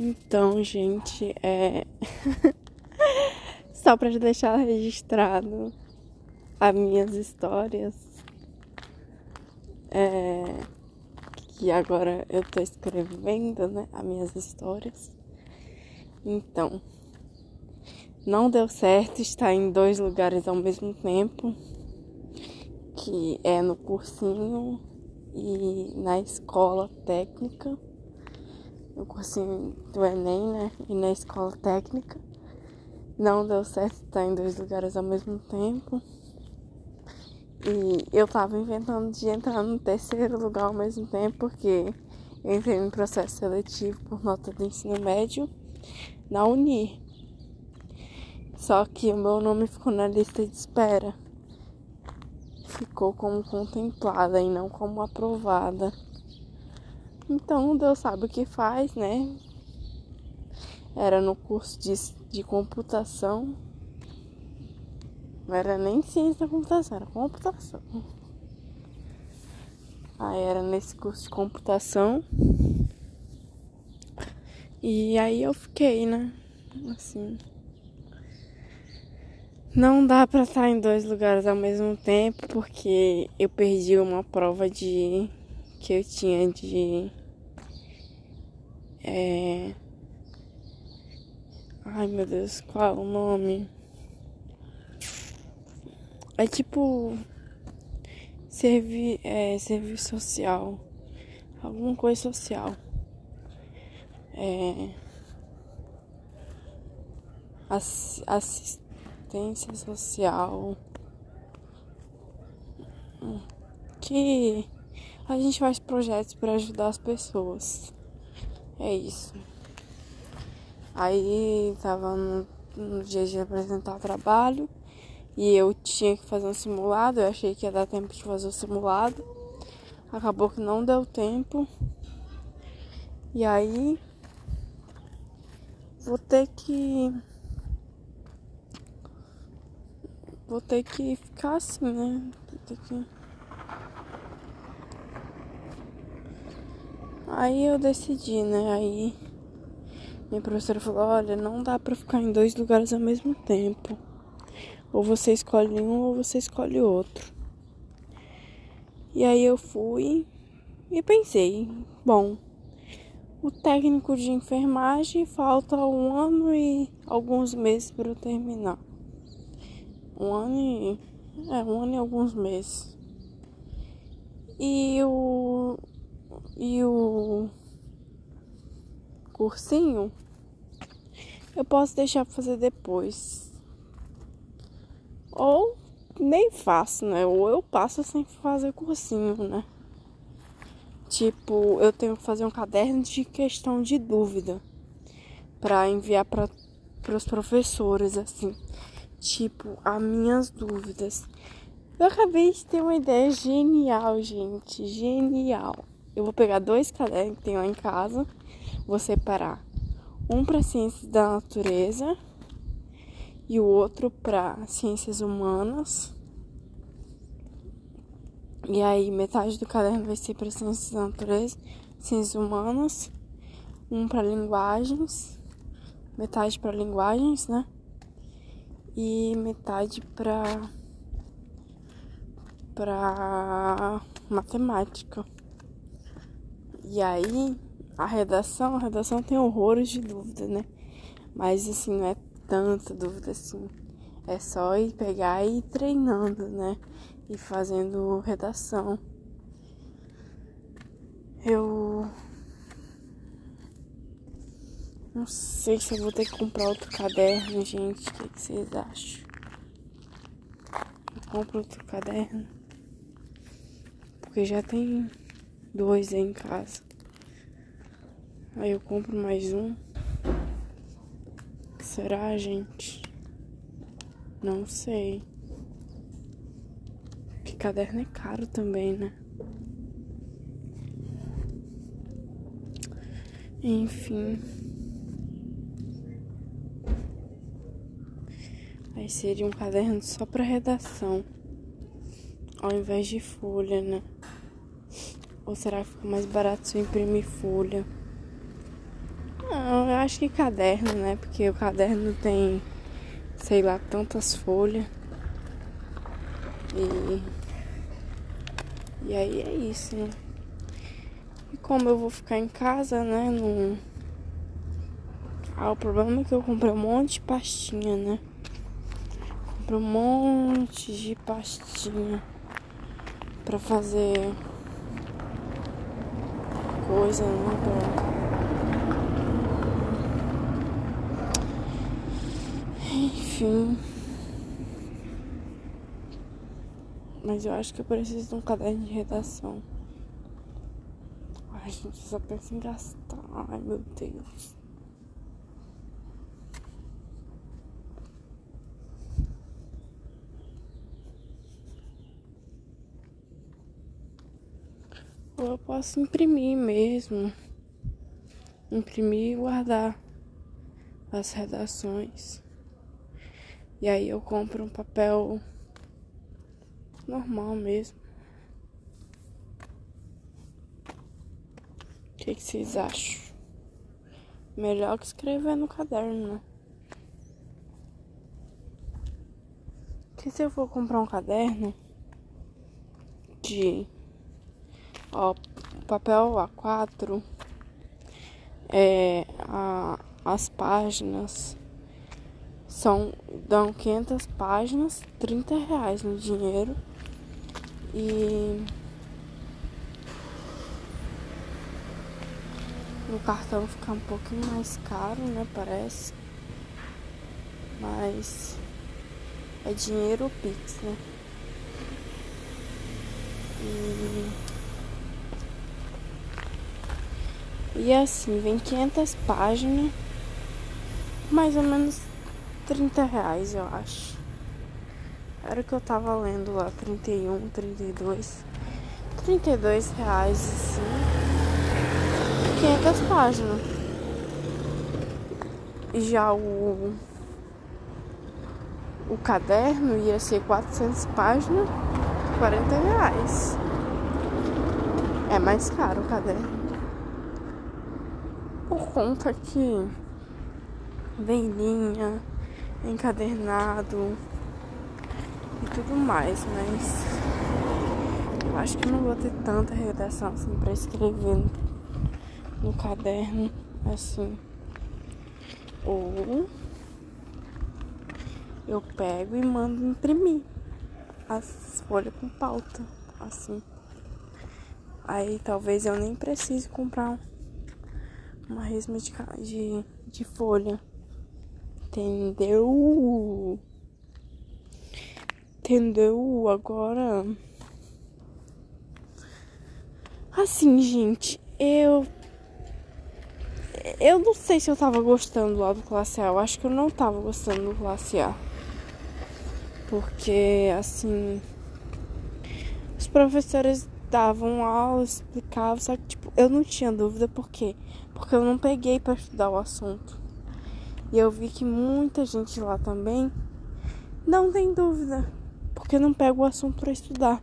Então, gente, é. Só pra deixar registrado as minhas histórias. É. Que agora eu tô escrevendo, né? As minhas histórias. Então. Não deu certo estar em dois lugares ao mesmo tempo. Que é no cursinho e na escola técnica no cursinho do Enem, né? E na escola técnica. Não deu certo estar em dois lugares ao mesmo tempo. E eu tava inventando de entrar no terceiro lugar ao mesmo tempo, porque eu entrei no processo seletivo por nota do ensino médio na Unir. Só que o meu nome ficou na lista de espera. Ficou como contemplada e não como aprovada. Então Deus sabe o que faz, né? Era no curso de, de computação. Não era nem ciência da computação, era computação. Aí era nesse curso de computação. E aí eu fiquei, né? Assim. Não dá pra estar em dois lugares ao mesmo tempo, porque eu perdi uma prova de que eu tinha de é... Ai meu Deus, qual é o nome? É tipo. Servi... É, serviço social. Alguma coisa social. É. Assistência social. Que a gente faz projetos para ajudar as pessoas. É isso. Aí tava no, no dia de apresentar o trabalho e eu tinha que fazer um simulado. Eu achei que ia dar tempo de fazer o simulado. Acabou que não deu tempo. E aí vou ter que vou ter que ficar assim, né? Vou ter que Aí eu decidi, né? Aí minha professora falou: olha, não dá pra ficar em dois lugares ao mesmo tempo. Ou você escolhe um ou você escolhe outro. E aí eu fui e pensei: bom, o técnico de enfermagem falta um ano e alguns meses para eu terminar. Um ano e. É, um ano e alguns meses. E o e o cursinho eu posso deixar fazer depois. Ou nem faço, né? Ou eu passo sem fazer cursinho, né? Tipo, eu tenho que fazer um caderno de questão de dúvida para enviar para os professores, assim. Tipo, as minhas dúvidas. Eu acabei de ter uma ideia genial, gente. Genial. Eu vou pegar dois cadernos que tem lá em casa, vou separar um para ciências da natureza e o outro para ciências humanas. E aí metade do caderno vai ser para ciências da natureza, ciências humanas, um para linguagens, metade para linguagens, né? E metade para para matemática. E aí, a redação, a redação tem horrores de dúvida, né? Mas assim, não é tanta dúvida assim. É só ir pegar e ir treinando, né? E fazendo redação. Eu não sei se eu vou ter que comprar outro caderno, gente. O que, que vocês acham? Compro outro caderno. Porque já tem dois em casa. Aí eu compro mais um. Será, gente? Não sei. Que caderno é caro também, né? Enfim. Aí seria um caderno só para redação, ao invés de folha, né? Ou será que fica mais barato se eu imprimir folha? Acho que caderno, né? Porque o caderno tem, sei lá, tantas folhas. E. E aí é isso, né? E como eu vou ficar em casa, né? Não. Ah, o problema é que eu comprei um monte de pastinha, né? Comprei um monte de pastinha pra fazer coisa, né? Pra... Enfim. Mas eu acho que eu preciso de um caderno de redação. Ai, gente só pensa em gastar. Ai, meu Deus. Ou eu posso imprimir mesmo. Imprimir e guardar as redações. E aí eu compro um papel normal mesmo. O que, que vocês acham? Melhor que escrever no caderno, né? Que se eu for comprar um caderno de ó, papel A4, é, a, as páginas são, dão 500 páginas, 30 reais no dinheiro. E no cartão fica um pouquinho mais caro, né? Parece. Mas é dinheiro Pix, né? E, e assim, vem 500 páginas, mais ou menos 30 reais, eu acho. Era o que eu tava lendo lá, 31, 32. 32 reais, assim. 500 páginas. Já o. O caderno ia ser 400 páginas, 40 reais. É mais caro o caderno. Por conta que vem linha encadernado e tudo mais, mas eu acho que não vou ter tanta redação assim pra escrever no, no caderno assim. Ou eu pego e mando imprimir as folhas com pauta, assim. Aí talvez eu nem precise comprar uma resma de, de, de folha. Entendeu? Entendeu? Agora. Assim, gente, eu. Eu não sei se eu tava gostando lá do classe A. Eu acho que eu não tava gostando do classe A. Porque, assim. Os professores davam aula, explicavam, só que, tipo, eu não tinha dúvida por quê? Porque eu não peguei para estudar o assunto. E eu vi que muita gente lá também não tem dúvida, porque não pega o assunto para estudar.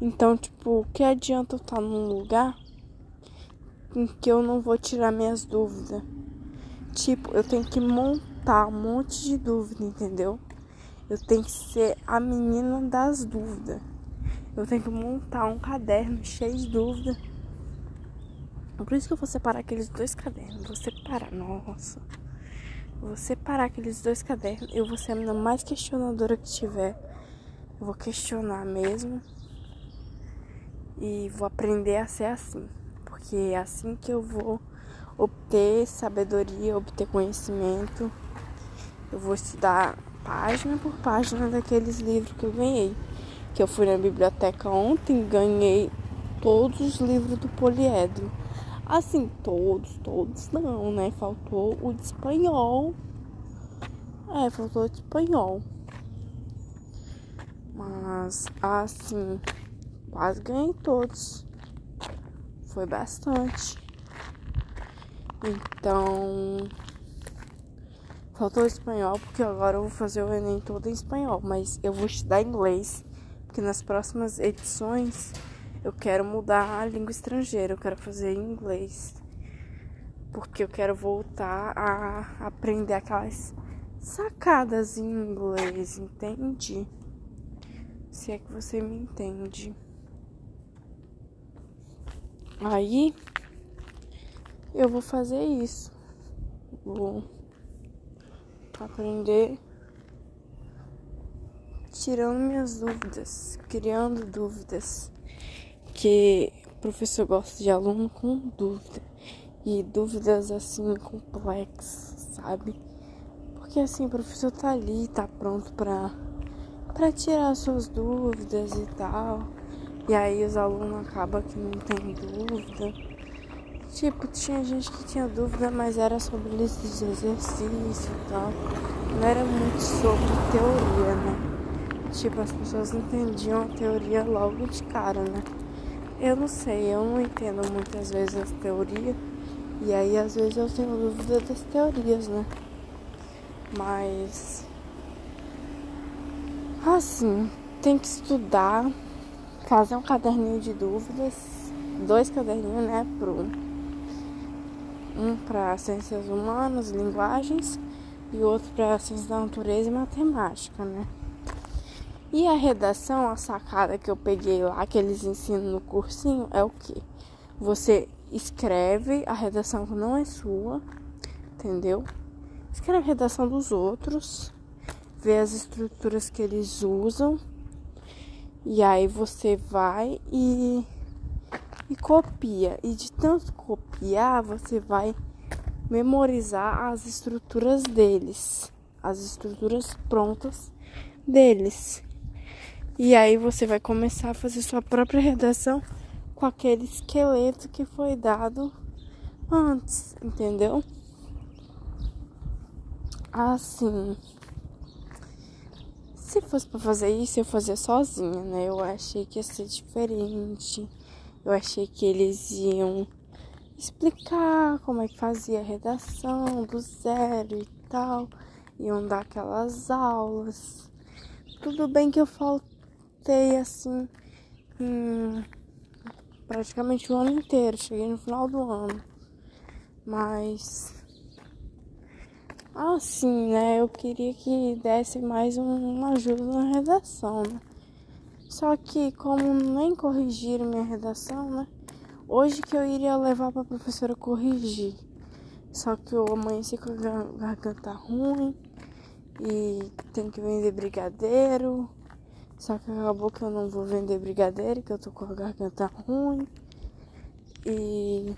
Então, tipo, que adianta eu estar num lugar em que eu não vou tirar minhas dúvidas? Tipo, eu tenho que montar um monte de dúvida, entendeu? Eu tenho que ser a menina das dúvidas. Eu tenho que montar um caderno cheio de dúvidas. Por isso que eu vou separar aqueles dois cadernos. Vou separar, nossa vou separar aqueles dois cadernos. Eu vou ser a menina mais questionadora que tiver. Eu vou questionar mesmo. E vou aprender a ser assim. Porque é assim que eu vou obter sabedoria, obter conhecimento. Eu vou estudar página por página daqueles livros que eu ganhei. Que eu fui na biblioteca ontem, ganhei todos os livros do poliedro. Assim, todos, todos não, né? Faltou o de espanhol. É, faltou o de espanhol. Mas, assim, quase ganhei todos. Foi bastante. Então, faltou espanhol, porque agora eu vou fazer o Enem todo em espanhol. Mas eu vou estudar inglês, porque nas próximas edições eu quero mudar a língua estrangeira, eu quero fazer inglês. porque eu quero voltar a aprender aquelas sacadas em inglês, entende? Se é que você me entende. Aí eu vou fazer isso. Vou aprender tirando minhas dúvidas, criando dúvidas. Que o professor gosta de aluno com dúvida e dúvidas assim complexas, sabe? Porque assim, o professor tá ali, tá pronto pra, pra tirar suas dúvidas e tal. E aí os alunos acabam que não tem dúvida. Tipo, tinha gente que tinha dúvida, mas era sobre listas de exercício e tal. Não era muito sobre teoria, né? Tipo, as pessoas entendiam a teoria logo de cara, né? Eu não sei, eu não entendo muitas vezes as teorias. E aí às vezes eu tenho dúvida das teorias, né? Mas assim, tem que estudar, fazer um caderninho de dúvidas, dois caderninhos, né, pro um para ciências humanas, linguagens e outro para ciências da natureza e matemática, né? E a redação, a sacada que eu peguei lá, que eles ensinam no cursinho, é o que? Você escreve a redação que não é sua, entendeu? Escreve a redação dos outros, vê as estruturas que eles usam, e aí você vai e, e copia. E de tanto copiar, você vai memorizar as estruturas deles, as estruturas prontas deles. E aí você vai começar a fazer sua própria redação com aquele esqueleto que foi dado antes, entendeu? Assim, se fosse para fazer isso, eu fazia sozinha, né? Eu achei que ia ser diferente. Eu achei que eles iam explicar como é que fazia a redação do zero e tal. Iam dar aquelas aulas. Tudo bem que eu faltei assim em praticamente o ano inteiro. Cheguei no final do ano. Mas. Assim, né? Eu queria que desse mais uma ajuda na redação, né? Só que, como nem corrigiram minha redação, né? Hoje que eu iria levar pra professora corrigir. Só que eu amanheci com a garganta ruim e tem que vender brigadeiro. Só que acabou que eu não vou vender brigadeiro, que eu tô com a garganta ruim. E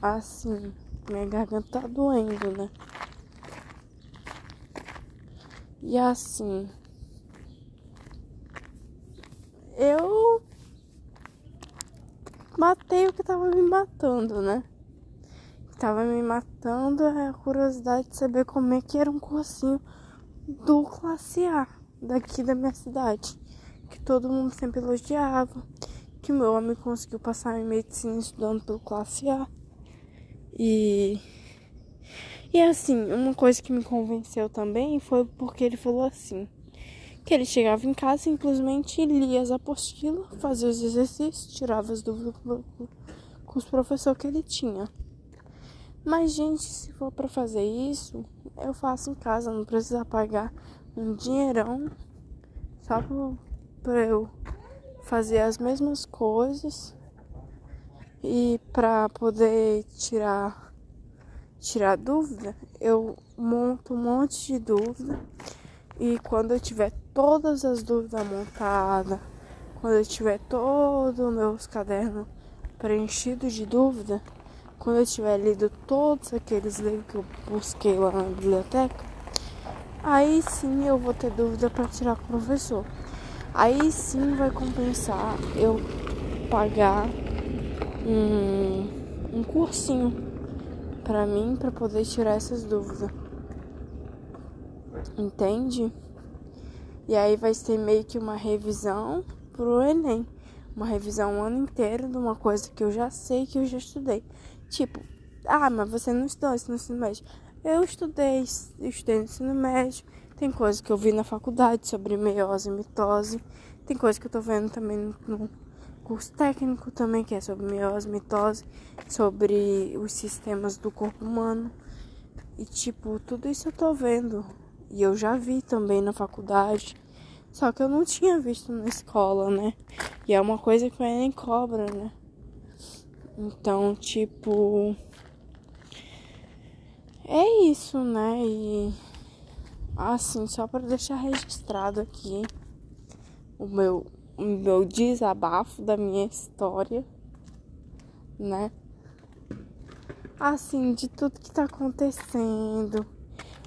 assim, minha garganta tá doendo, né? E assim, eu matei o que tava me matando, né? O que tava me matando é a curiosidade de saber como é que era um cursinho do classe A daqui da minha cidade que todo mundo sempre elogiava, que meu homem conseguiu passar em medicina estudando pelo classe A. E e assim, uma coisa que me convenceu também foi porque ele falou assim: que ele chegava em casa simplesmente lia as apostilas, fazia os exercícios, tirava as dúvidas com os professores que ele tinha. Mas, gente, se for para fazer isso, eu faço em casa, não precisa pagar um dinheirão só para eu fazer as mesmas coisas e para poder tirar tirar dúvida, eu monto um monte de dúvida e quando eu tiver todas as dúvidas montadas, quando eu tiver todos os meus cadernos preenchidos de dúvida, quando eu tiver lido todos aqueles livros que eu busquei lá na biblioteca, aí sim eu vou ter dúvida para tirar com o professor. Aí sim vai compensar eu pagar um, um cursinho para mim para poder tirar essas dúvidas. Entende? E aí vai ser meio que uma revisão pro Enem. Uma revisão o ano inteiro de uma coisa que eu já sei, que eu já estudei. Tipo, ah, mas você não estudou ensino médio. Eu estudei, eu estudei no ensino médio, tem coisa que eu vi na faculdade sobre meiose e mitose. Tem coisa que eu tô vendo também no, curso técnico também, que é sobre miose, mitose, sobre os sistemas do corpo humano. E tipo, tudo isso eu tô vendo. E eu já vi também na faculdade. Só que eu não tinha visto na escola, né? E é uma coisa que o Enem cobra, né? Então, tipo. É isso, né? E. Assim, só para deixar registrado aqui o meu, o meu desabafo da minha história, né? Assim, de tudo que tá acontecendo.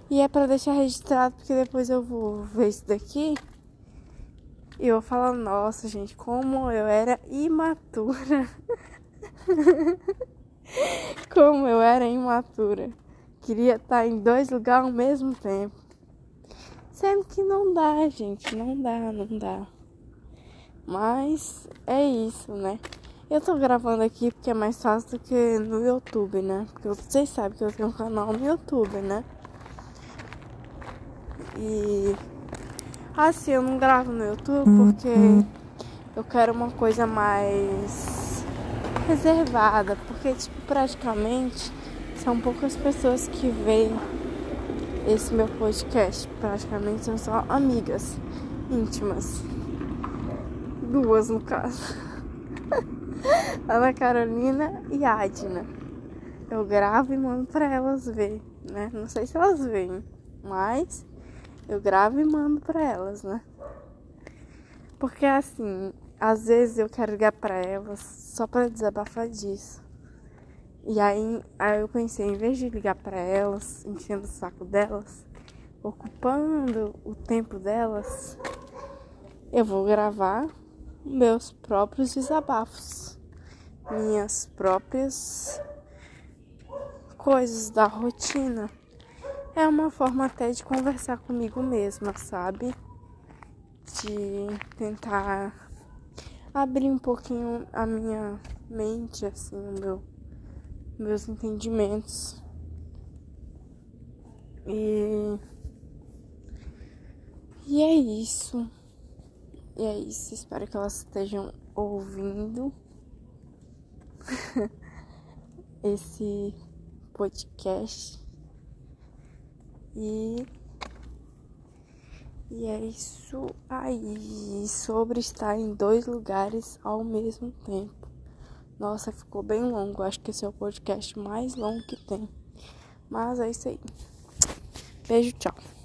E é para deixar registrado porque depois eu vou ver isso daqui e eu falo, nossa, gente, como eu era imatura. como eu era imatura. Queria estar em dois lugares ao mesmo tempo. Sendo que não dá, gente, não dá, não dá. Mas é isso, né? Eu tô gravando aqui porque é mais fácil do que no YouTube, né? Porque vocês sabem que eu tenho um canal no YouTube, né? E Assim, eu não gravo no YouTube porque eu quero uma coisa mais reservada, porque tipo, praticamente são poucas pessoas que veem esse meu podcast. Praticamente são só amigas íntimas. Duas no caso. Ana Carolina e Adna. Eu gravo e mando pra elas ver, né? Não sei se elas veem, mas eu gravo e mando pra elas, né? Porque assim, às vezes eu quero ligar pra elas só pra desabafar disso. E aí, aí eu pensei, em vez de ligar pra elas, enchendo o saco delas, ocupando o tempo delas, eu vou gravar meus próprios desabafos, minhas próprias coisas da rotina é uma forma até de conversar comigo mesma, sabe? De tentar abrir um pouquinho a minha mente, assim, o meu, meus entendimentos. E, e é isso. E é isso. Espero que elas estejam ouvindo esse podcast. E, e é isso aí sobre estar em dois lugares ao mesmo tempo. Nossa, ficou bem longo. Acho que esse é o podcast mais longo que tem. Mas é isso aí. Beijo, tchau.